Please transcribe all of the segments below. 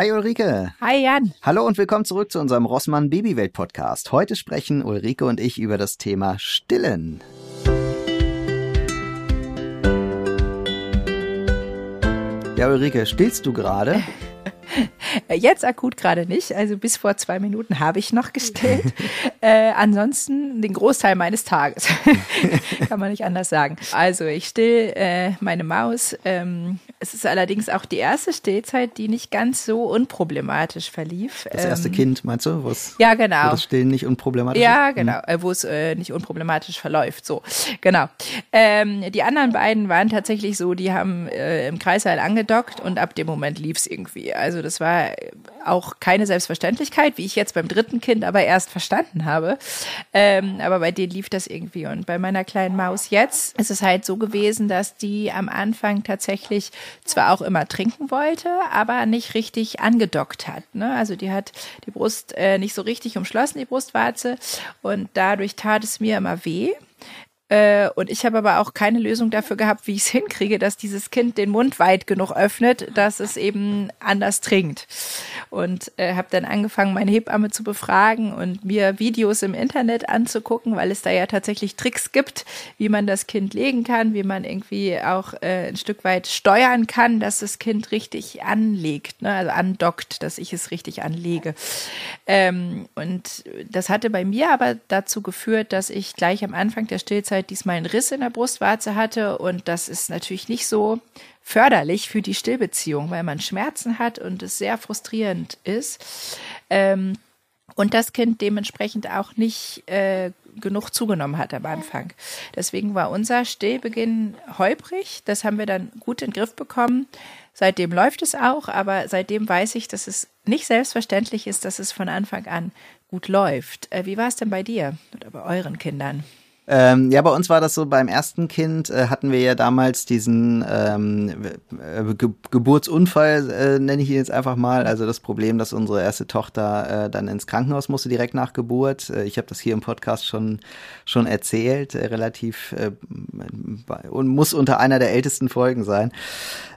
Hi Ulrike. Hi Jan. Hallo und willkommen zurück zu unserem Rossmann Babywelt Podcast. Heute sprechen Ulrike und ich über das Thema Stillen. Ja, Ulrike, stillst du gerade? Jetzt akut gerade nicht. Also bis vor zwei Minuten habe ich noch gestillt. äh, ansonsten den Großteil meines Tages. Kann man nicht anders sagen. Also ich still äh, meine Maus. Ähm, es ist allerdings auch die erste Stillzeit, die nicht ganz so unproblematisch verlief. Das erste ähm, Kind, meinst du? Wo's, ja, genau. Wo das Stillen nicht unproblematisch Ja, ist? genau. Äh, wo es äh, nicht unproblematisch verläuft. So, genau. Ähm, die anderen beiden waren tatsächlich so, die haben äh, im Kreißsaal angedockt und ab dem Moment lief es irgendwie. Also das war auch keine Selbstverständlichkeit, wie ich jetzt beim dritten Kind aber erst verstanden habe. Ähm, aber bei denen lief das irgendwie. Und bei meiner kleinen Maus jetzt ist es halt so gewesen, dass die am Anfang tatsächlich zwar auch immer trinken wollte, aber nicht richtig angedockt hat. Ne? Also die hat die Brust äh, nicht so richtig umschlossen, die Brustwarze. Und dadurch tat es mir immer weh. Äh, und ich habe aber auch keine Lösung dafür gehabt, wie ich es hinkriege, dass dieses Kind den Mund weit genug öffnet, dass es eben anders trinkt. Und äh, habe dann angefangen, meine Hebamme zu befragen und mir Videos im Internet anzugucken, weil es da ja tatsächlich Tricks gibt, wie man das Kind legen kann, wie man irgendwie auch äh, ein Stück weit steuern kann, dass das Kind richtig anlegt, ne? also andockt, dass ich es richtig anlege. Ähm, und das hatte bei mir aber dazu geführt, dass ich gleich am Anfang der Stillzeit diesmal einen Riss in der Brustwarze hatte und das ist natürlich nicht so förderlich für die Stillbeziehung, weil man Schmerzen hat und es sehr frustrierend ist. Ähm, und das Kind dementsprechend auch nicht äh, genug zugenommen hat am Anfang. Deswegen war unser Stillbeginn holprig. Das haben wir dann gut in den Griff bekommen. Seitdem läuft es auch, aber seitdem weiß ich, dass es nicht selbstverständlich ist, dass es von Anfang an gut läuft. Äh, wie war es denn bei dir oder bei euren Kindern? Ähm, ja, bei uns war das so, beim ersten Kind äh, hatten wir ja damals diesen ähm, äh, Ge Geburtsunfall, äh, nenne ich ihn jetzt einfach mal. Also das Problem, dass unsere erste Tochter äh, dann ins Krankenhaus musste direkt nach Geburt. Äh, ich habe das hier im Podcast schon, schon erzählt, äh, relativ und muss unter einer der ältesten Folgen sein.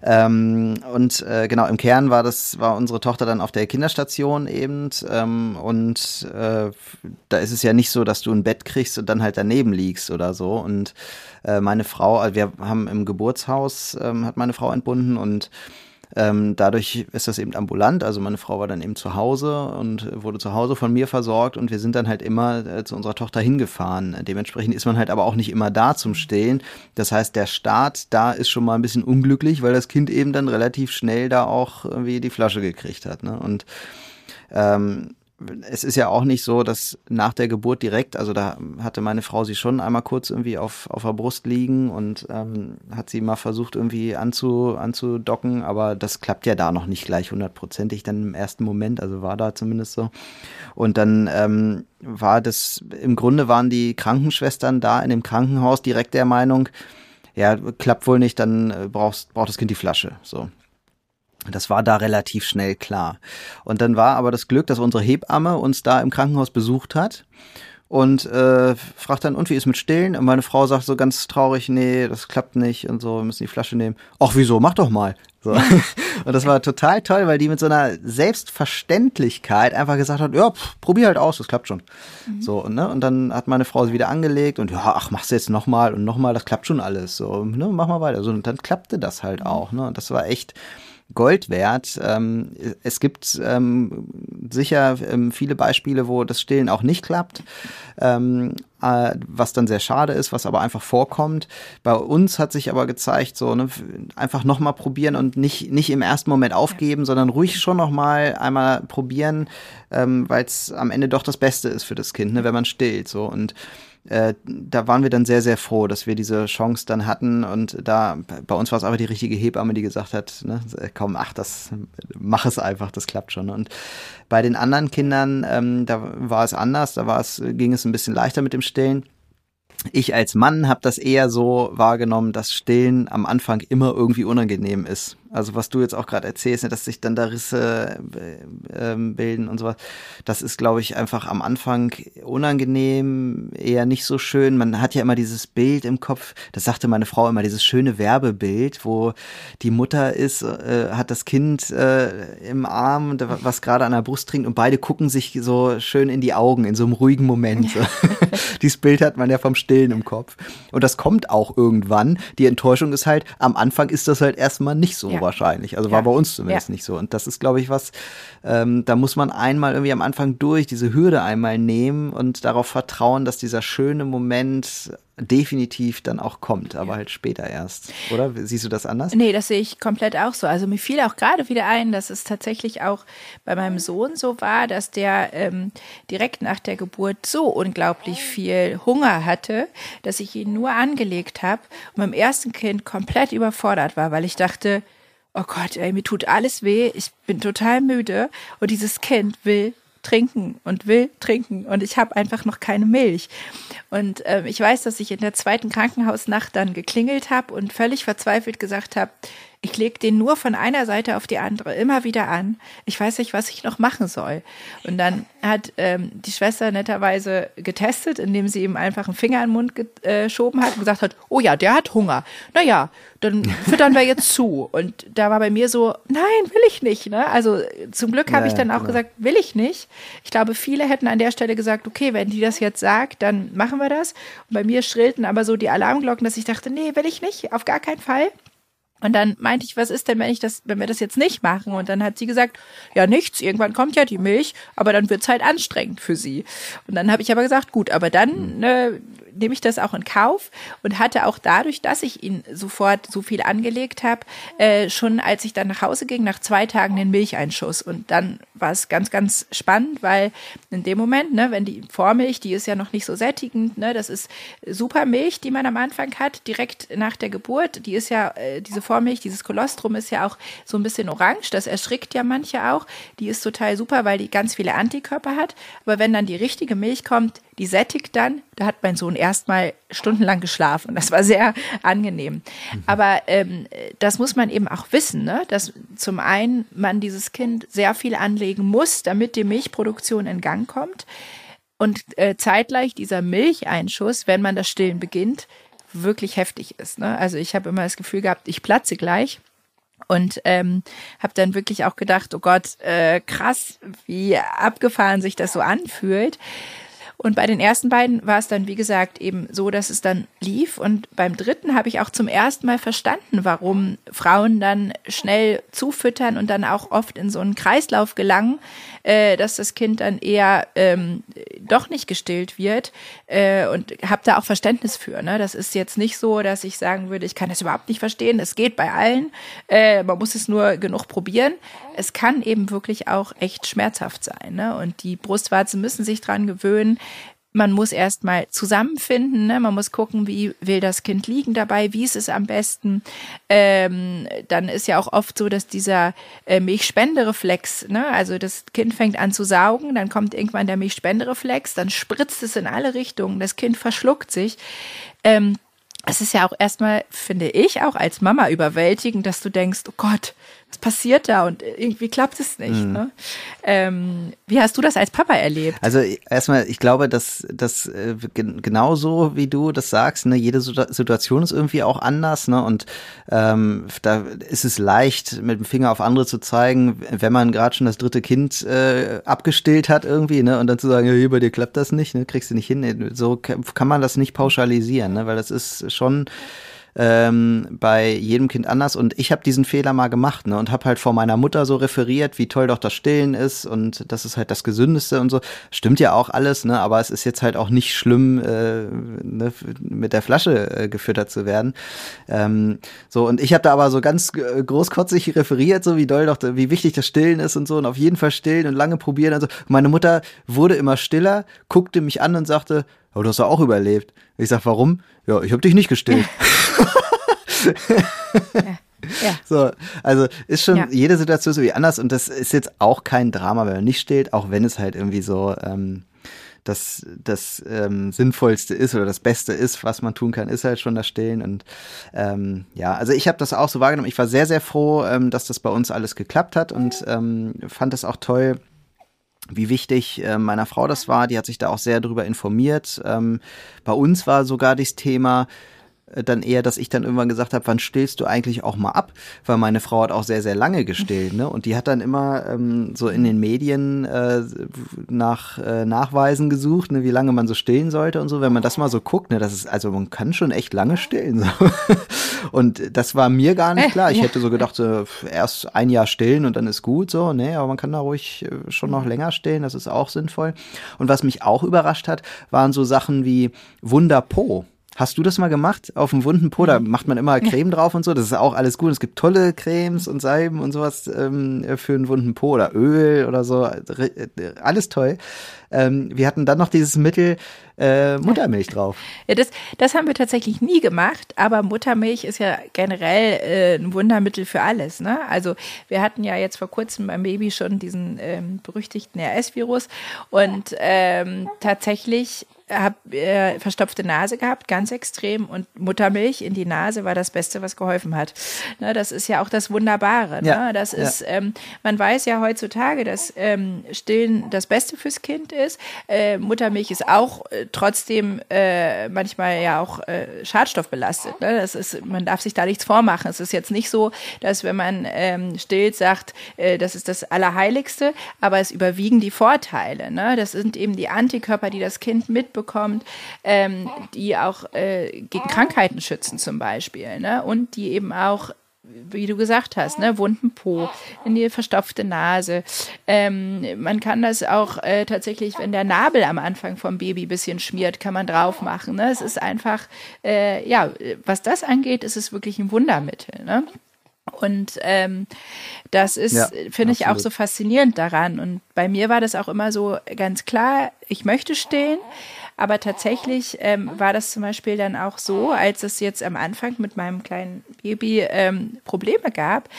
Ähm, und genau, im Kern war das, war unsere Tochter dann auf der Kinderstation eben. Ähm, und da ist es ja nicht so, dass du ein Bett kriegst und dann halt daneben liegst liegst oder so. Und äh, meine Frau, also wir haben im Geburtshaus, ähm, hat meine Frau entbunden und ähm, dadurch ist das eben ambulant. Also meine Frau war dann eben zu Hause und wurde zu Hause von mir versorgt und wir sind dann halt immer äh, zu unserer Tochter hingefahren. Dementsprechend ist man halt aber auch nicht immer da zum Stillen. Das heißt, der Start da ist schon mal ein bisschen unglücklich, weil das Kind eben dann relativ schnell da auch irgendwie die Flasche gekriegt hat. Ne? Und ähm, es ist ja auch nicht so, dass nach der Geburt direkt, also da hatte meine Frau sie schon einmal kurz irgendwie auf, auf der Brust liegen und ähm, hat sie mal versucht irgendwie anzu, anzudocken, aber das klappt ja da noch nicht gleich hundertprozentig dann im ersten Moment, also war da zumindest so. Und dann ähm, war das, im Grunde waren die Krankenschwestern da in dem Krankenhaus direkt der Meinung, ja, klappt wohl nicht, dann äh, brauchst, braucht das Kind die Flasche. So. Das war da relativ schnell klar. Und dann war aber das Glück, dass unsere Hebamme uns da im Krankenhaus besucht hat und äh, fragt dann, und wie ist mit Stillen? Und meine Frau sagt so ganz traurig, nee, das klappt nicht und so, wir müssen die Flasche nehmen. Ach, wieso? Mach doch mal. So. Und das war total toll, weil die mit so einer Selbstverständlichkeit einfach gesagt hat, ja, pff, probier halt aus, das klappt schon. Mhm. So, ne? Und dann hat meine Frau sie wieder angelegt und ja, ach, mach's jetzt nochmal und nochmal, das klappt schon alles. So, ne, mach mal weiter. So, und dann klappte das halt mhm. auch, ne? Und das war echt Gold wert. Ähm, es gibt ähm, sicher ähm, viele Beispiele, wo das Stillen auch nicht klappt, ähm, äh, was dann sehr schade ist, was aber einfach vorkommt. Bei uns hat sich aber gezeigt, so ne, einfach nochmal probieren und nicht, nicht im ersten Moment aufgeben, sondern ruhig schon nochmal einmal probieren, ähm, weil es am Ende doch das Beste ist für das Kind, ne, wenn man stillt. So und äh, da waren wir dann sehr, sehr froh, dass wir diese Chance dann hatten. Und da, bei uns war es aber die richtige Hebamme, die gesagt hat, ne, komm, ach, das, mach es einfach, das klappt schon. Und bei den anderen Kindern, ähm, da war es anders, da war es, ging es ein bisschen leichter mit dem Stillen. Ich als Mann habe das eher so wahrgenommen, dass Stillen am Anfang immer irgendwie unangenehm ist. Also was du jetzt auch gerade erzählst, ne, dass sich dann da Risse äh, ähm, bilden und sowas. Das ist, glaube ich, einfach am Anfang unangenehm, eher nicht so schön. Man hat ja immer dieses Bild im Kopf, das sagte meine Frau immer, dieses schöne Werbebild, wo die Mutter ist, äh, hat das Kind äh, im Arm, was gerade an der Brust trinkt und beide gucken sich so schön in die Augen in so einem ruhigen Moment. So. Dieses Bild hat man ja vom Stillen im Kopf. Und das kommt auch irgendwann. Die Enttäuschung ist halt, am Anfang ist das halt erstmal nicht so ja. Wahrscheinlich. Also ja. war bei uns zumindest ja. nicht so. Und das ist, glaube ich, was, ähm, da muss man einmal irgendwie am Anfang durch, diese Hürde einmal nehmen und darauf vertrauen, dass dieser schöne Moment definitiv dann auch kommt, aber halt später erst. Oder siehst du das anders? Nee, das sehe ich komplett auch so. Also mir fiel auch gerade wieder ein, dass es tatsächlich auch bei meinem Sohn so war, dass der ähm, direkt nach der Geburt so unglaublich viel Hunger hatte, dass ich ihn nur angelegt habe und beim ersten Kind komplett überfordert war, weil ich dachte, oh Gott, ey, mir tut alles weh, ich bin total müde. Und dieses Kind will trinken und will trinken. Und ich habe einfach noch keine Milch. Und ähm, ich weiß, dass ich in der zweiten Krankenhausnacht dann geklingelt habe und völlig verzweifelt gesagt habe, ich lege den nur von einer Seite auf die andere immer wieder an. Ich weiß nicht, was ich noch machen soll. Und dann hat ähm, die Schwester netterweise getestet, indem sie ihm einfach einen Finger in den Mund geschoben hat und gesagt hat, oh ja, der hat Hunger. Naja, dann füttern wir jetzt zu. Und da war bei mir so, nein, will ich nicht. Ne? Also zum Glück habe ja, ich dann auch genau. gesagt, will ich nicht. Ich glaube, viele hätten an der Stelle gesagt, okay, wenn die das jetzt sagt, dann machen wir das. Und bei mir schrillten aber so die Alarmglocken, dass ich dachte, nee, will ich nicht, auf gar keinen Fall. Und dann meinte ich, was ist denn, wenn ich das, wenn wir das jetzt nicht machen? Und dann hat sie gesagt, ja nichts, irgendwann kommt ja die Milch, aber dann wird's halt anstrengend für sie. Und dann habe ich aber gesagt, gut, aber dann ne, nehme ich das auch in Kauf und hatte auch dadurch, dass ich ihn sofort so viel angelegt habe, äh, schon als ich dann nach Hause ging, nach zwei Tagen den Milcheinschuss. Und dann war es ganz, ganz spannend, weil in dem Moment, ne, wenn die Vormilch, die ist ja noch nicht so sättigend, ne, das ist super Milch, die man am Anfang hat, direkt nach der Geburt. Die ist ja, äh, diese Vormilch, dieses Kolostrum ist ja auch so ein bisschen orange, das erschrickt ja manche auch. Die ist total super, weil die ganz viele Antikörper hat. Aber wenn dann die richtige Milch kommt, die sättigt dann. Da hat mein Sohn erstmal stundenlang geschlafen. Das war sehr angenehm. Mhm. Aber ähm, das muss man eben auch wissen, ne? dass zum einen man dieses Kind sehr viel anlegen muss, damit die Milchproduktion in Gang kommt. Und äh, zeitgleich dieser Milcheinschuss, wenn man das Stillen beginnt, wirklich heftig ist. Ne? Also ich habe immer das Gefühl gehabt, ich platze gleich. Und ähm, habe dann wirklich auch gedacht, oh Gott, äh, krass, wie abgefahren sich das so anfühlt. Und bei den ersten beiden war es dann, wie gesagt, eben so, dass es dann lief. Und beim dritten habe ich auch zum ersten Mal verstanden, warum Frauen dann schnell zufüttern und dann auch oft in so einen Kreislauf gelangen, äh, dass das Kind dann eher ähm, doch nicht gestillt wird. Äh, und habe da auch Verständnis für. Ne? Das ist jetzt nicht so, dass ich sagen würde, ich kann das überhaupt nicht verstehen. Es geht bei allen. Äh, man muss es nur genug probieren. Es kann eben wirklich auch echt schmerzhaft sein. Ne? Und die Brustwarzen müssen sich dran gewöhnen man muss erstmal zusammenfinden, ne? man muss gucken, wie will das Kind liegen dabei, wie ist es am besten. Ähm, dann ist ja auch oft so, dass dieser äh, Milchspendereflex, ne? also das Kind fängt an zu saugen, dann kommt irgendwann der Milchspendereflex, dann spritzt es in alle Richtungen, das Kind verschluckt sich. Ähm, es ist ja auch erstmal, finde ich, auch als Mama überwältigend, dass du denkst, oh Gott, was passiert da und irgendwie klappt es nicht. Mhm. Ne? Ähm, wie hast du das als Papa erlebt? Also erstmal, ich glaube, dass das äh, genauso wie du das sagst, ne, jede Situation ist irgendwie auch anders, ne? Und ähm, da ist es leicht, mit dem Finger auf andere zu zeigen, wenn man gerade schon das dritte Kind äh, abgestillt hat irgendwie, ne? Und dann zu sagen, ja, hier bei dir klappt das nicht, ne? Kriegst du nicht hin. So kann man das nicht pauschalisieren, ne? Weil das ist schon ähm, bei jedem Kind anders. Und ich habe diesen Fehler mal gemacht ne, und habe halt vor meiner Mutter so referiert, wie toll doch das Stillen ist und das ist halt das Gesündeste und so. Stimmt ja auch alles, ne, aber es ist jetzt halt auch nicht schlimm, äh, ne, mit der Flasche äh, gefüttert zu werden. Ähm, so, und ich habe da aber so ganz äh, großkotzig referiert, so wie doll doch, wie wichtig das Stillen ist und so und auf jeden Fall stillen und lange probieren. Also meine Mutter wurde immer stiller, guckte mich an und sagte, aber du hast ja auch überlebt. Ich sag, warum? Ja, ich habe dich nicht gestillt. ja. Ja. So, also ist schon, ja. jede Situation ist irgendwie anders und das ist jetzt auch kein Drama, wenn man nicht stillt, auch wenn es halt irgendwie so, ähm, das, das ähm, Sinnvollste ist oder das Beste ist, was man tun kann, ist halt schon das Stillen. Und ähm, ja, also ich habe das auch so wahrgenommen. Ich war sehr, sehr froh, ähm, dass das bei uns alles geklappt hat und ähm, fand es auch toll, wie wichtig äh, meiner Frau das war. Die hat sich da auch sehr darüber informiert. Ähm, bei uns war sogar das Thema, dann eher, dass ich dann irgendwann gesagt habe, wann stillst du eigentlich auch mal ab? Weil meine Frau hat auch sehr, sehr lange gestillt, ne? Und die hat dann immer ähm, so in den Medien äh, nach äh, Nachweisen gesucht, ne, wie lange man so stillen sollte und so. Wenn man das mal so guckt, ne, das ist, also man kann schon echt lange stillen. So. Und das war mir gar nicht klar. Ich hätte so gedacht, so, erst ein Jahr stillen und dann ist gut, so, ne, aber man kann da ruhig äh, schon noch länger stillen, das ist auch sinnvoll. Und was mich auch überrascht hat, waren so Sachen wie Wunderpo. Hast du das mal gemacht auf dem wunden Po? Da macht man immer Creme drauf und so. Das ist auch alles gut. Es gibt tolle Cremes und Salben und sowas ähm, für einen wunden Po oder Öl oder so. Alles toll. Ähm, wir hatten dann noch dieses Mittel äh, Muttermilch drauf. Ja, das, das haben wir tatsächlich nie gemacht, aber Muttermilch ist ja generell äh, ein Wundermittel für alles. Ne? Also wir hatten ja jetzt vor kurzem beim Baby schon diesen ähm, berüchtigten RS-Virus und ähm, tatsächlich habe äh, verstopfte Nase gehabt, ganz extrem. Und Muttermilch in die Nase war das Beste, was geholfen hat. Ne, das ist ja auch das Wunderbare. Ne? Ja, das ist, ja. ähm, man weiß ja heutzutage, dass ähm, Stillen das Beste fürs Kind ist. Äh, Muttermilch ist auch äh, trotzdem äh, manchmal ja auch äh, schadstoffbelastet. Ne? Das ist, man darf sich da nichts vormachen. Es ist jetzt nicht so, dass wenn man ähm, stillt, sagt, äh, das ist das Allerheiligste, aber es überwiegen die Vorteile. Ne? Das sind eben die Antikörper, die das Kind mitbekommt bekommt, ähm, die auch äh, gegen Krankheiten schützen zum Beispiel. Ne? Und die eben auch wie du gesagt hast, ne, wunden Po, in die verstopfte Nase. Ähm, man kann das auch äh, tatsächlich, wenn der Nabel am Anfang vom Baby ein bisschen schmiert, kann man drauf machen. Ne? Es ist einfach, äh, ja, was das angeht, ist es wirklich ein Wundermittel. Ne? Und ähm, das ist, ja, finde ich, auch so faszinierend daran. Und bei mir war das auch immer so ganz klar, ich möchte stillen, aber tatsächlich ähm, war das zum Beispiel dann auch so, als es jetzt am Anfang mit meinem kleinen Baby ähm, Probleme gab,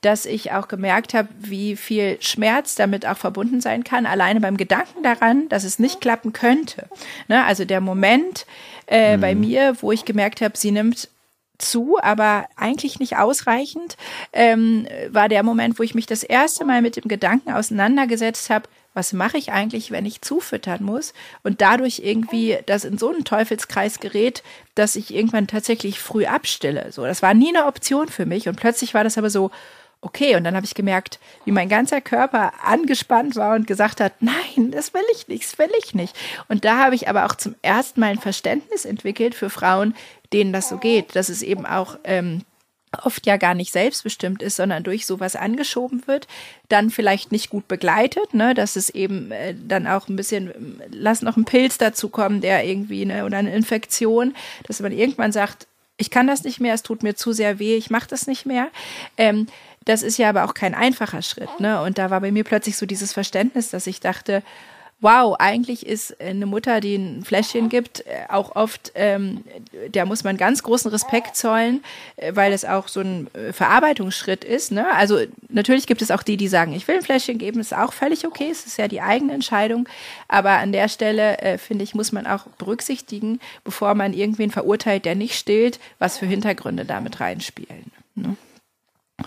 dass ich auch gemerkt habe, wie viel Schmerz damit auch verbunden sein kann, alleine beim Gedanken daran, dass es nicht klappen könnte. Ne? Also der Moment äh, mhm. bei mir, wo ich gemerkt habe, sie nimmt zu, aber eigentlich nicht ausreichend, ähm, war der Moment, wo ich mich das erste Mal mit dem Gedanken auseinandergesetzt habe, was mache ich eigentlich, wenn ich zufüttern muss und dadurch irgendwie das in so einen Teufelskreis gerät, dass ich irgendwann tatsächlich früh abstille. So, das war nie eine Option für mich und plötzlich war das aber so, okay, und dann habe ich gemerkt, wie mein ganzer Körper angespannt war und gesagt hat, nein, das will ich nicht, das will ich nicht. Und da habe ich aber auch zum ersten Mal ein Verständnis entwickelt für Frauen, denen das so geht, dass es eben auch ähm, oft ja gar nicht selbstbestimmt ist, sondern durch sowas angeschoben wird, dann vielleicht nicht gut begleitet, ne, dass es eben äh, dann auch ein bisschen, lass noch ein Pilz dazu kommen, der irgendwie, ne, oder eine Infektion, dass man irgendwann sagt, ich kann das nicht mehr, es tut mir zu sehr weh, ich mache das nicht mehr. Ähm, das ist ja aber auch kein einfacher Schritt, ne? Und da war bei mir plötzlich so dieses Verständnis, dass ich dachte, wow, eigentlich ist eine Mutter, die ein Fläschchen gibt, äh, auch oft, ähm, der muss man ganz großen Respekt zollen, äh, weil es auch so ein äh, Verarbeitungsschritt ist. Ne? Also natürlich gibt es auch die, die sagen, ich will ein Fläschchen geben, ist auch völlig okay, es ist ja die eigene Entscheidung. Aber an der Stelle, äh, finde ich, muss man auch berücksichtigen, bevor man irgendwen verurteilt, der nicht stillt, was für Hintergründe damit reinspielen. Ne?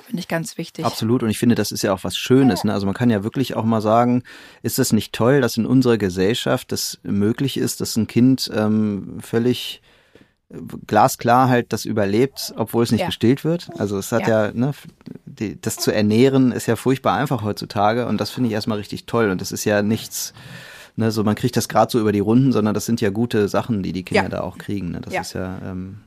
Finde ich ganz wichtig. Absolut. Und ich finde, das ist ja auch was Schönes. Ne? Also man kann ja wirklich auch mal sagen, ist es nicht toll, dass in unserer Gesellschaft das möglich ist, dass ein Kind ähm, völlig äh, glasklar halt das überlebt, obwohl es nicht ja. gestillt wird. Also es hat ja, ja ne, die, das zu ernähren ist ja furchtbar einfach heutzutage und das finde ich erstmal richtig toll. Und das ist ja nichts, ne, so man kriegt das gerade so über die Runden, sondern das sind ja gute Sachen, die die Kinder ja. da auch kriegen. Ne? Das ist ja ähm,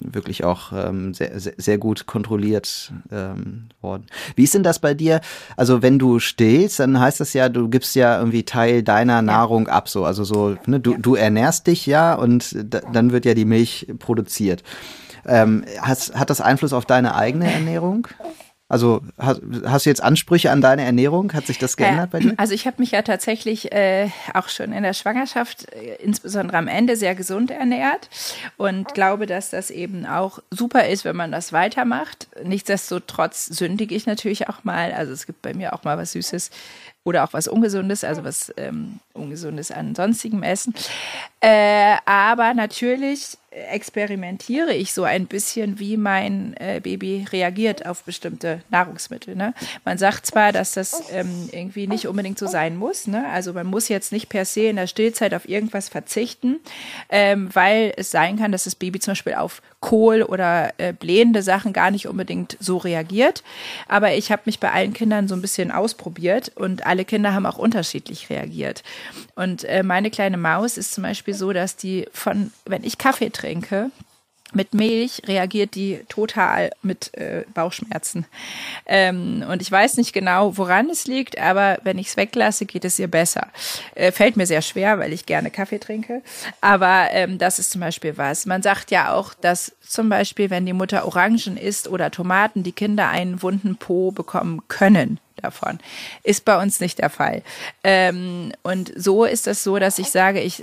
wirklich auch ähm, sehr, sehr, sehr gut kontrolliert ähm, worden. Wie ist denn das bei dir? Also wenn du stillst, dann heißt das ja, du gibst ja irgendwie Teil deiner ja. Nahrung ab, so also so, ne, du, ja. du ernährst dich ja und dann wird ja die Milch produziert. Ähm, has, hat das Einfluss auf deine eigene Ernährung? Also hast, hast, du jetzt Ansprüche an deine Ernährung? Hat sich das geändert bei dir? Also ich habe mich ja tatsächlich äh, auch schon in der Schwangerschaft, äh, insbesondere am Ende, sehr gesund ernährt und glaube, dass das eben auch super ist, wenn man das weitermacht. Nichtsdestotrotz sündige ich natürlich auch mal. Also es gibt bei mir auch mal was Süßes oder auch was Ungesundes, also was ähm, Ungesundes an sonstigem Essen. Äh, aber natürlich experimentiere ich so ein bisschen, wie mein äh, Baby reagiert auf bestimmte Nahrungsmittel. Ne? Man sagt zwar, dass das ähm, irgendwie nicht unbedingt so sein muss. Ne? Also man muss jetzt nicht per se in der Stillzeit auf irgendwas verzichten, ähm, weil es sein kann, dass das Baby zum Beispiel auf Kohl oder äh, blähende Sachen gar nicht unbedingt so reagiert. Aber ich habe mich bei allen Kindern so ein bisschen ausprobiert und alle Kinder haben auch unterschiedlich reagiert. Und äh, meine kleine Maus ist zum Beispiel so, dass die von, wenn ich Kaffee trinke, mit Milch reagiert die total mit äh, Bauchschmerzen. Ähm, und ich weiß nicht genau, woran es liegt, aber wenn ich es weglasse, geht es ihr besser. Äh, fällt mir sehr schwer, weil ich gerne Kaffee trinke. Aber ähm, das ist zum Beispiel was. Man sagt ja auch, dass zum Beispiel, wenn die Mutter Orangen isst oder Tomaten, die Kinder einen wunden Po bekommen können davon. Ist bei uns nicht der Fall. Ähm, und so ist es so, dass ich sage, ich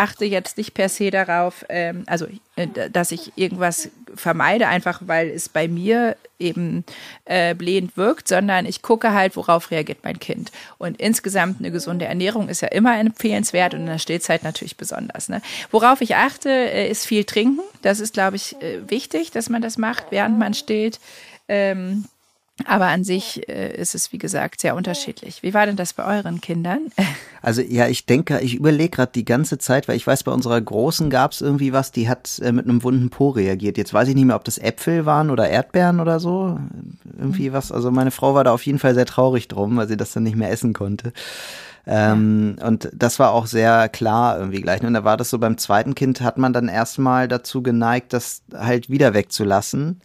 achte jetzt nicht per se darauf, ähm, also äh, dass ich irgendwas vermeide, einfach weil es bei mir eben äh, blähend wirkt, sondern ich gucke halt, worauf reagiert mein Kind. Und insgesamt eine gesunde Ernährung ist ja immer empfehlenswert und in der Stillzeit natürlich besonders. Ne? Worauf ich achte, äh, ist viel trinken. Das ist, glaube ich, äh, wichtig, dass man das macht, während man stillt. Ähm, aber an sich äh, ist es, wie gesagt, sehr unterschiedlich. Wie war denn das bei euren Kindern? Also ja, ich denke, ich überlege gerade die ganze Zeit, weil ich weiß, bei unserer Großen gab es irgendwie was, die hat äh, mit einem wunden Po reagiert. Jetzt weiß ich nicht mehr, ob das Äpfel waren oder Erdbeeren oder so. Irgendwie was. Also meine Frau war da auf jeden Fall sehr traurig drum, weil sie das dann nicht mehr essen konnte. Ähm. Und das war auch sehr klar irgendwie gleich. Und da war das so beim zweiten Kind, hat man dann erstmal dazu geneigt, das halt wieder wegzulassen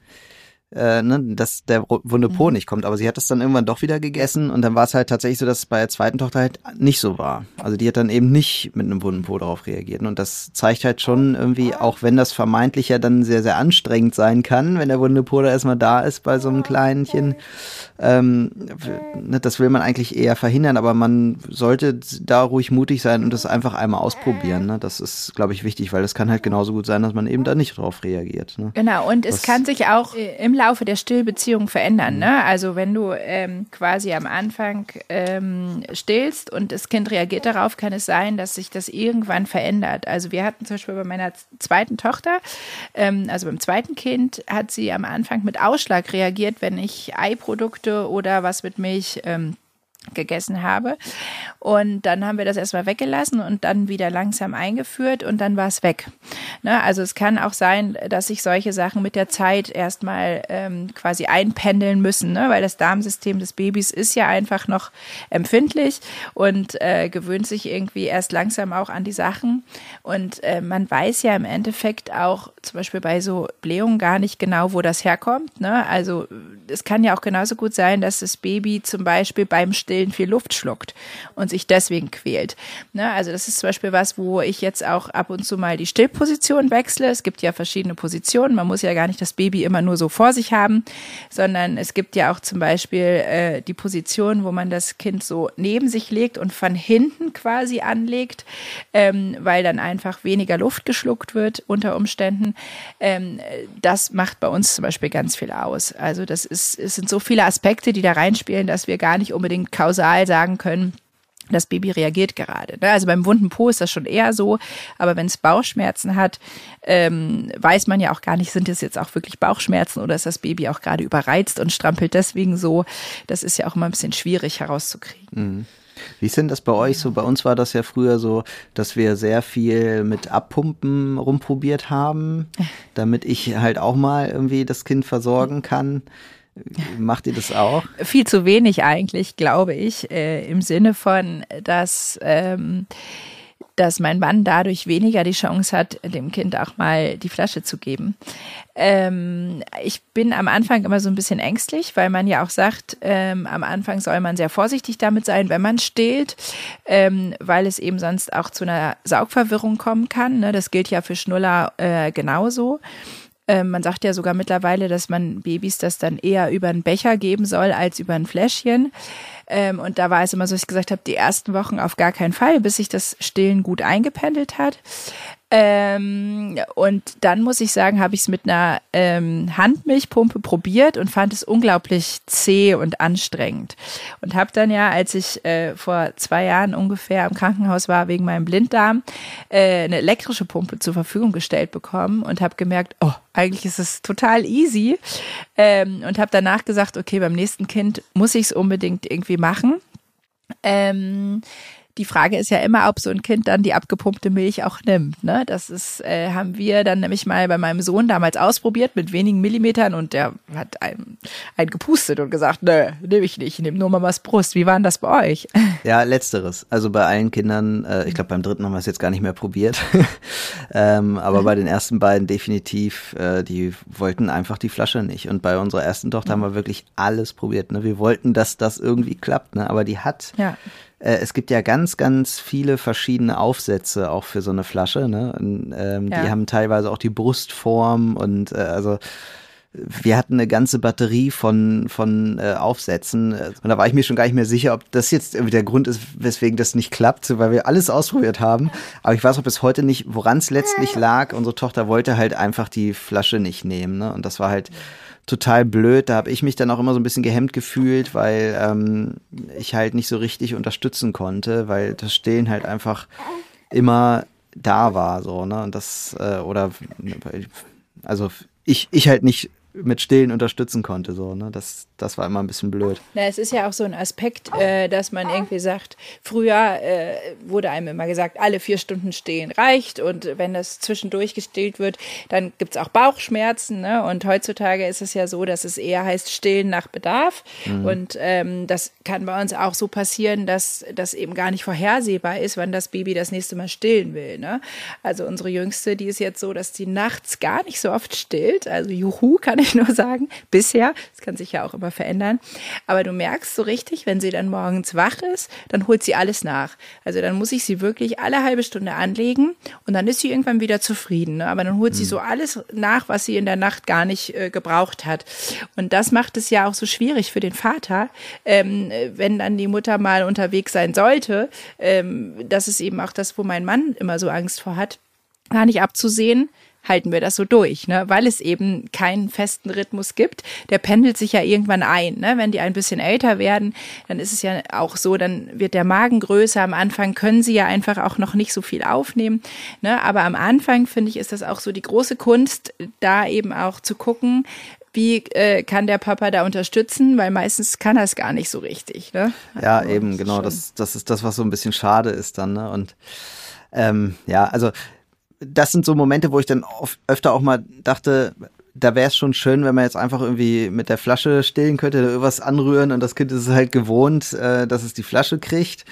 äh, ne, dass der wunde Po mhm. nicht kommt. Aber sie hat es dann irgendwann doch wieder gegessen und dann war es halt tatsächlich so, dass es bei der zweiten Tochter halt nicht so war. Also die hat dann eben nicht mit einem wunden Po darauf reagiert. Und das zeigt halt schon irgendwie, auch wenn das vermeintlich ja dann sehr, sehr anstrengend sein kann, wenn der wunde Po da erstmal da ist bei so einem Kleinchen, ähm, ne, das will man eigentlich eher verhindern, aber man sollte da ruhig mutig sein und das einfach einmal ausprobieren. Ne? Das ist, glaube ich, wichtig, weil es kann halt genauso gut sein, dass man eben da nicht drauf reagiert. Ne? Genau, und es das, kann sich auch im Laufe der Stillbeziehung verändern. Ne? Also wenn du ähm, quasi am Anfang ähm, stillst und das Kind reagiert darauf, kann es sein, dass sich das irgendwann verändert. Also wir hatten zum Beispiel bei meiner zweiten Tochter, ähm, also beim zweiten Kind, hat sie am Anfang mit Ausschlag reagiert, wenn ich Eiprodukte Produkte oder was mit Milch ähm, gegessen habe. Und dann haben wir das erstmal weggelassen und dann wieder langsam eingeführt und dann war es weg. Ne? Also es kann auch sein, dass sich solche Sachen mit der Zeit erstmal ähm, quasi einpendeln müssen, ne? weil das Darmsystem des Babys ist ja einfach noch empfindlich und äh, gewöhnt sich irgendwie erst langsam auch an die Sachen. Und äh, man weiß ja im Endeffekt auch zum Beispiel bei so Blähungen gar nicht genau, wo das herkommt. Ne? Also es kann ja auch genauso gut sein, dass das Baby zum Beispiel beim Stillen viel Luft schluckt und sich deswegen quält. Ne? Also das ist zum Beispiel was, wo ich jetzt auch ab und zu mal die Stillposition wechsle. Es gibt ja verschiedene Positionen. Man muss ja gar nicht das Baby immer nur so vor sich haben, sondern es gibt ja auch zum Beispiel äh, die Position, wo man das Kind so neben sich legt und von hinten quasi anlegt, ähm, weil dann einfach weniger Luft geschluckt wird unter Umständen. Ähm, das macht bei uns zum Beispiel ganz viel aus. Also das ist, es sind so viele Aspekte, die da reinspielen, dass wir gar nicht unbedingt kausal sagen können, das Baby reagiert gerade. Ne? Also beim wunden Po ist das schon eher so, aber wenn es Bauchschmerzen hat, ähm, weiß man ja auch gar nicht, sind es jetzt auch wirklich Bauchschmerzen oder ist das Baby auch gerade überreizt und strampelt deswegen so. Das ist ja auch immer ein bisschen schwierig herauszukriegen. Mhm. Wie ist denn das bei euch so? Bei uns war das ja früher so, dass wir sehr viel mit Abpumpen rumprobiert haben, damit ich halt auch mal irgendwie das Kind versorgen kann. Macht ihr das auch? Viel zu wenig eigentlich, glaube ich, äh, im Sinne von, dass, ähm, dass mein Mann dadurch weniger die Chance hat, dem Kind auch mal die Flasche zu geben. Ähm, ich bin am Anfang immer so ein bisschen ängstlich, weil man ja auch sagt, ähm, am Anfang soll man sehr vorsichtig damit sein, wenn man stillt, ähm, weil es eben sonst auch zu einer Saugverwirrung kommen kann. Ne? Das gilt ja für Schnuller äh, genauso. Ähm, man sagt ja sogar mittlerweile, dass man Babys das dann eher über einen Becher geben soll als über ein Fläschchen. Ähm, und da war es immer so, dass ich gesagt habe, die ersten Wochen auf gar keinen Fall, bis sich das Stillen gut eingependelt hat. Ähm, und dann muss ich sagen, habe ich es mit einer ähm, Handmilchpumpe probiert und fand es unglaublich zäh und anstrengend. Und habe dann ja, als ich äh, vor zwei Jahren ungefähr im Krankenhaus war wegen meinem Blinddarm, äh, eine elektrische Pumpe zur Verfügung gestellt bekommen und habe gemerkt, oh, eigentlich ist es total easy. Ähm, und habe danach gesagt, okay, beim nächsten Kind muss ich es unbedingt irgendwie machen. Ähm, die Frage ist ja immer, ob so ein Kind dann die abgepumpte Milch auch nimmt. Ne? Das ist, äh, haben wir dann nämlich mal bei meinem Sohn damals ausprobiert mit wenigen Millimetern und der hat einen, einen gepustet und gesagt, nö, nehme ich nicht, ich nehme nur Mamas Brust. Wie war denn das bei euch? Ja, letzteres. Also bei allen Kindern, äh, ich glaube beim dritten haben wir es jetzt gar nicht mehr probiert, ähm, aber bei den ersten beiden definitiv, äh, die wollten einfach die Flasche nicht. Und bei unserer ersten Tochter haben wir wirklich alles probiert. Ne? Wir wollten, dass das irgendwie klappt, ne? aber die hat ja äh, es gibt ja ganz, ganz viele verschiedene Aufsätze auch für so eine Flasche. Ne? Und, ähm, ja. Die haben teilweise auch die Brustform und äh, also wir hatten eine ganze Batterie von, von äh, Aufsätzen und da war ich mir schon gar nicht mehr sicher, ob das jetzt irgendwie der Grund ist, weswegen das nicht klappt, weil wir alles ausprobiert haben. Aber ich weiß auch bis heute nicht, woran es letztlich lag. Unsere Tochter wollte halt einfach die Flasche nicht nehmen. Ne? Und das war halt total blöd. Da habe ich mich dann auch immer so ein bisschen gehemmt gefühlt, weil ähm, ich halt nicht so richtig unterstützen konnte, weil das Stillen halt einfach immer da war, so, ne? Und das, äh, oder also ich, ich halt nicht mit Stillen unterstützen konnte. So, ne? das, das war immer ein bisschen blöd. Na, es ist ja auch so ein Aspekt, äh, dass man irgendwie sagt, früher äh, wurde einem immer gesagt, alle vier Stunden stehen reicht und wenn das zwischendurch gestillt wird, dann gibt es auch Bauchschmerzen. Ne? Und heutzutage ist es ja so, dass es eher heißt stillen nach Bedarf. Mhm. Und ähm, das kann bei uns auch so passieren, dass das eben gar nicht vorhersehbar ist, wann das Baby das nächste Mal stillen will. Ne? Also unsere Jüngste, die ist jetzt so, dass die nachts gar nicht so oft stillt. Also Juhu kann ich nur sagen. Bisher. Das kann sich ja auch immer verändern. Aber du merkst so richtig, wenn sie dann morgens wach ist, dann holt sie alles nach. Also dann muss ich sie wirklich alle halbe Stunde anlegen und dann ist sie irgendwann wieder zufrieden. Ne? Aber dann holt mhm. sie so alles nach, was sie in der Nacht gar nicht äh, gebraucht hat. Und das macht es ja auch so schwierig für den Vater, ähm, wenn dann die Mutter mal unterwegs sein sollte. Ähm, das ist eben auch das, wo mein Mann immer so Angst vor hat, gar nicht abzusehen, halten wir das so durch, ne? weil es eben keinen festen Rhythmus gibt. Der pendelt sich ja irgendwann ein. Ne? Wenn die ein bisschen älter werden, dann ist es ja auch so, dann wird der Magen größer. Am Anfang können sie ja einfach auch noch nicht so viel aufnehmen. Ne? Aber am Anfang, finde ich, ist das auch so die große Kunst, da eben auch zu gucken, wie äh, kann der Papa da unterstützen, weil meistens kann er es gar nicht so richtig. Ne? Ja, also, eben, genau. Das, das ist das, was so ein bisschen schade ist dann. Ne? Und ähm, ja, also das sind so Momente, wo ich dann oft, öfter auch mal dachte, da wäre es schon schön, wenn man jetzt einfach irgendwie mit der Flasche stillen könnte, irgendwas anrühren und das Kind ist halt gewohnt, äh, dass es die Flasche kriegt.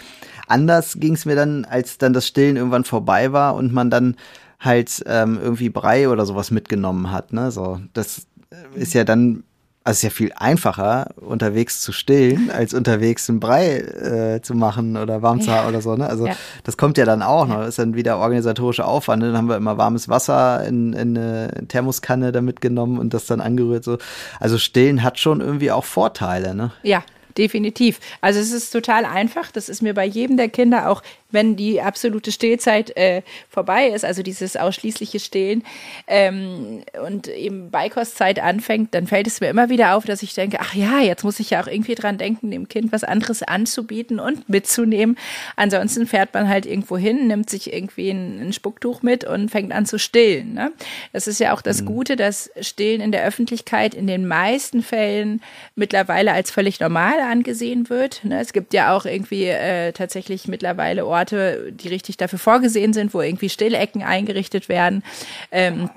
Anders ging es mir dann, als dann das Stillen irgendwann vorbei war und man dann halt ähm, irgendwie Brei oder sowas mitgenommen hat. Ne? So, das ist ja dann also es ist ja viel einfacher, unterwegs zu stillen, als unterwegs einen Brei äh, zu machen oder warm zu haben oder so. Ne? Also ja. das kommt ja dann auch noch. Das ist dann wieder organisatorischer Aufwand. Ne? Dann haben wir immer warmes Wasser in, in eine Thermoskanne da mitgenommen und das dann angerührt. So. Also stillen hat schon irgendwie auch Vorteile. Ne? Ja, definitiv. Also es ist total einfach. Das ist mir bei jedem der Kinder auch wenn die absolute Stillzeit äh, vorbei ist, also dieses ausschließliche Stillen ähm, und eben Beikostzeit anfängt, dann fällt es mir immer wieder auf, dass ich denke, ach ja, jetzt muss ich ja auch irgendwie dran denken, dem Kind was anderes anzubieten und mitzunehmen. Ansonsten fährt man halt irgendwo hin, nimmt sich irgendwie ein, ein Spucktuch mit und fängt an zu stillen. Ne? Das ist ja auch das mhm. Gute, dass Stillen in der Öffentlichkeit in den meisten Fällen mittlerweile als völlig normal angesehen wird. Ne? Es gibt ja auch irgendwie äh, tatsächlich mittlerweile Orte, Orte, die richtig dafür vorgesehen sind, wo irgendwie Stillecken eingerichtet werden. Ähm,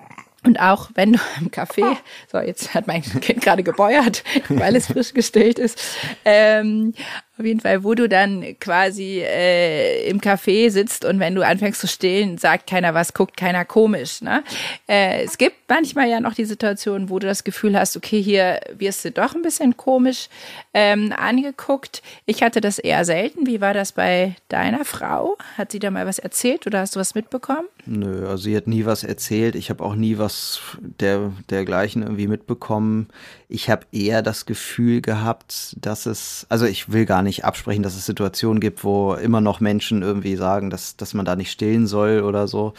und auch wenn du im Café, so jetzt hat mein Kind gerade gebeuert, weil es frisch gestillt ist, ähm, Auf jeden Fall, wo du dann quasi äh, im Café sitzt und wenn du anfängst zu stillen, sagt keiner was, guckt keiner komisch. Ne? Äh, es gibt manchmal ja noch die Situation, wo du das Gefühl hast, okay, hier wirst du doch ein bisschen komisch ähm, angeguckt. Ich hatte das eher selten. Wie war das bei deiner Frau? Hat sie da mal was erzählt oder hast du was mitbekommen? Nö, also sie hat nie was erzählt. Ich habe auch nie was der, dergleichen irgendwie mitbekommen. Ich habe eher das Gefühl gehabt, dass es, also ich will gar nicht absprechen, dass es Situationen gibt, wo immer noch Menschen irgendwie sagen, dass, dass man da nicht stillen soll oder so.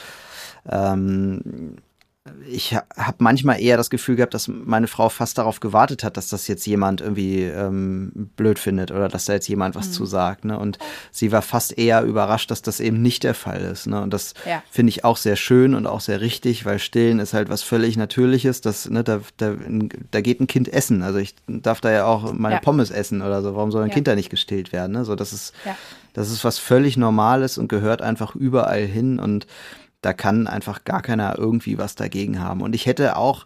Ähm, ich habe manchmal eher das Gefühl gehabt, dass meine Frau fast darauf gewartet hat, dass das jetzt jemand irgendwie ähm, blöd findet oder dass da jetzt jemand was mhm. zu sagt. Ne? Und sie war fast eher überrascht, dass das eben nicht der Fall ist. Ne? Und das ja. finde ich auch sehr schön und auch sehr richtig, weil Stillen ist halt was völlig Natürliches. Das, ne, da, da, da geht ein Kind essen. Also ich darf da ja auch meine ja. Pommes essen oder so. Warum soll ein ja. Kind da nicht gestillt werden? Ne? So, das ist, das ist was völlig Normales und gehört einfach überall hin und da kann einfach gar keiner irgendwie was dagegen haben. Und ich hätte auch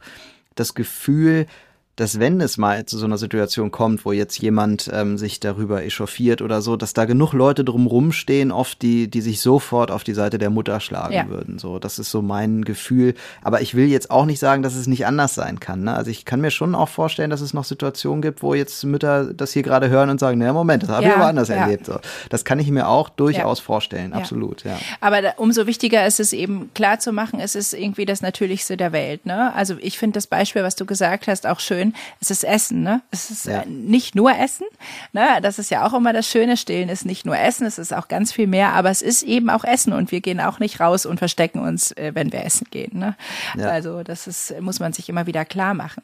das Gefühl, dass wenn es mal zu so einer Situation kommt, wo jetzt jemand ähm, sich darüber echauffiert oder so, dass da genug Leute drumrum stehen, oft die, die sich sofort auf die Seite der Mutter schlagen ja. würden. So, das ist so mein Gefühl. Aber ich will jetzt auch nicht sagen, dass es nicht anders sein kann. Ne? Also ich kann mir schon auch vorstellen, dass es noch Situationen gibt, wo jetzt Mütter das hier gerade hören und sagen, na Moment, das habe ja, ich aber anders ja. erlebt. So, das kann ich mir auch durchaus vorstellen, absolut. Ja. Aber da, umso wichtiger ist es eben klar zu machen, es ist irgendwie das Natürlichste der Welt. Ne? Also ich finde das Beispiel, was du gesagt hast, auch schön es ist Essen, ne? Es ist ja. nicht nur Essen, ne? Das ist ja auch immer das Schöne. Stillen ist nicht nur Essen, es ist auch ganz viel mehr, aber es ist eben auch Essen und wir gehen auch nicht raus und verstecken uns, äh, wenn wir essen gehen, ne? Ja. Also das ist, muss man sich immer wieder klar machen.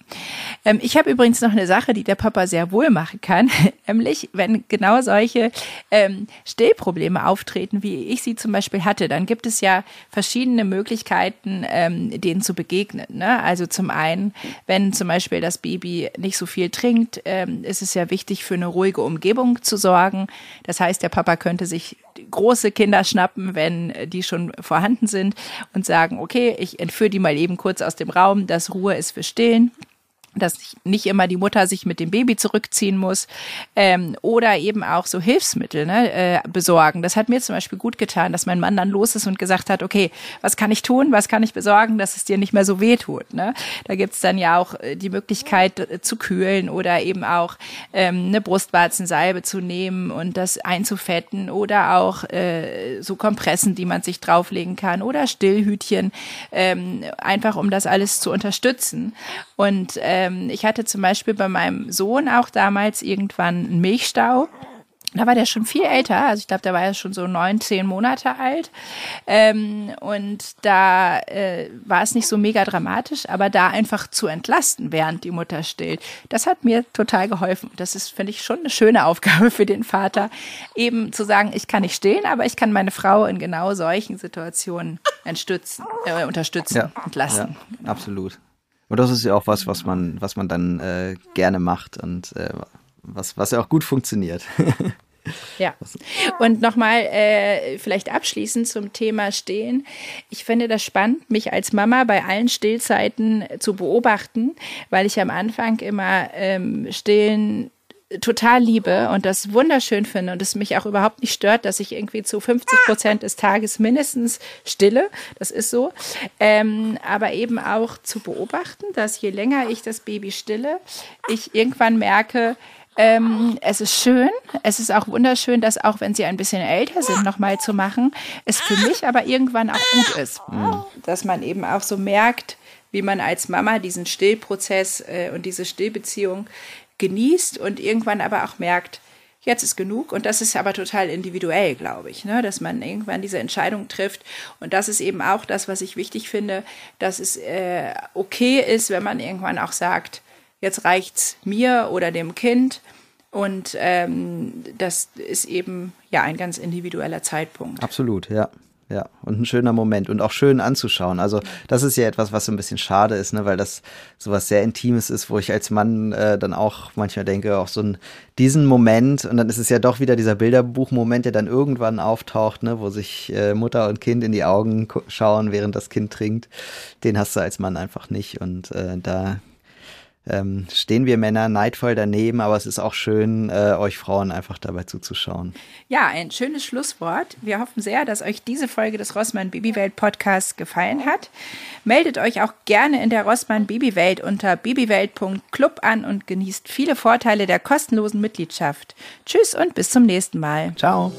Ähm, ich habe übrigens noch eine Sache, die der Papa sehr wohl machen kann, nämlich wenn genau solche ähm, Stillprobleme auftreten, wie ich sie zum Beispiel hatte, dann gibt es ja verschiedene Möglichkeiten, ähm, denen zu begegnen. Ne? Also zum einen, wenn zum Beispiel das Baby Baby nicht so viel trinkt, ähm, ist es ja wichtig, für eine ruhige Umgebung zu sorgen. Das heißt, der Papa könnte sich große Kinder schnappen, wenn die schon vorhanden sind und sagen, okay, ich entführe die mal eben kurz aus dem Raum, dass Ruhe ist für Stillen dass nicht immer die Mutter sich mit dem Baby zurückziehen muss ähm, oder eben auch so Hilfsmittel ne, äh, besorgen. Das hat mir zum Beispiel gut getan, dass mein Mann dann los ist und gesagt hat, okay, was kann ich tun, was kann ich besorgen, dass es dir nicht mehr so weh tut. Ne? Da gibt's dann ja auch äh, die Möglichkeit äh, zu kühlen oder eben auch ähm, eine Brustwarzensalbe zu nehmen und das einzufetten oder auch äh, so Kompressen, die man sich drauflegen kann oder Stillhütchen, ähm, einfach um das alles zu unterstützen. Und äh, ähm, ich hatte zum Beispiel bei meinem Sohn auch damals irgendwann einen Milchstau. Da war der schon viel älter, also ich glaube, der war ja schon so neun, zehn Monate alt. Ähm, und da äh, war es nicht so mega dramatisch, aber da einfach zu entlasten, während die Mutter stillt, das hat mir total geholfen. Das ist, finde ich, schon eine schöne Aufgabe für den Vater, eben zu sagen, ich kann nicht stillen, aber ich kann meine Frau in genau solchen Situationen unterstützen, äh, unterstützen, ja, entlasten. Ja, absolut. Und das ist ja auch was, was man, was man dann äh, gerne macht und äh, was, was ja auch gut funktioniert. Ja. Und nochmal äh, vielleicht abschließend zum Thema Stillen. Ich finde das spannend, mich als Mama bei allen Stillzeiten zu beobachten, weil ich am Anfang immer ähm, Stillen total liebe und das wunderschön finde und es mich auch überhaupt nicht stört, dass ich irgendwie zu 50 Prozent des Tages mindestens stille. Das ist so. Ähm, aber eben auch zu beobachten, dass je länger ich das Baby stille, ich irgendwann merke, ähm, es ist schön, es ist auch wunderschön, dass auch wenn sie ein bisschen älter sind, nochmal zu machen, es für mich aber irgendwann auch gut ist. Dass man eben auch so merkt, wie man als Mama diesen Stillprozess äh, und diese Stillbeziehung genießt und irgendwann aber auch merkt, jetzt ist genug. Und das ist aber total individuell, glaube ich, ne? dass man irgendwann diese Entscheidung trifft. Und das ist eben auch das, was ich wichtig finde, dass es äh, okay ist, wenn man irgendwann auch sagt, jetzt reicht's mir oder dem Kind. Und ähm, das ist eben ja ein ganz individueller Zeitpunkt. Absolut, ja. Ja, und ein schöner Moment und auch schön anzuschauen. Also das ist ja etwas, was so ein bisschen schade ist, ne, weil das sowas sehr Intimes ist, wo ich als Mann äh, dann auch manchmal denke, auch so ein, diesen Moment, und dann ist es ja doch wieder dieser Bilderbuch-Moment, der dann irgendwann auftaucht, ne, wo sich äh, Mutter und Kind in die Augen schauen, während das Kind trinkt. Den hast du als Mann einfach nicht. Und äh, da ähm, stehen wir Männer neidvoll daneben, aber es ist auch schön, äh, euch Frauen einfach dabei zuzuschauen. Ja, ein schönes Schlusswort. Wir hoffen sehr, dass euch diese Folge des Rossmann Babywelt Podcasts gefallen hat. Meldet euch auch gerne in der Rossmann Babywelt unter babywelt.club an und genießt viele Vorteile der kostenlosen Mitgliedschaft. Tschüss und bis zum nächsten Mal. Ciao.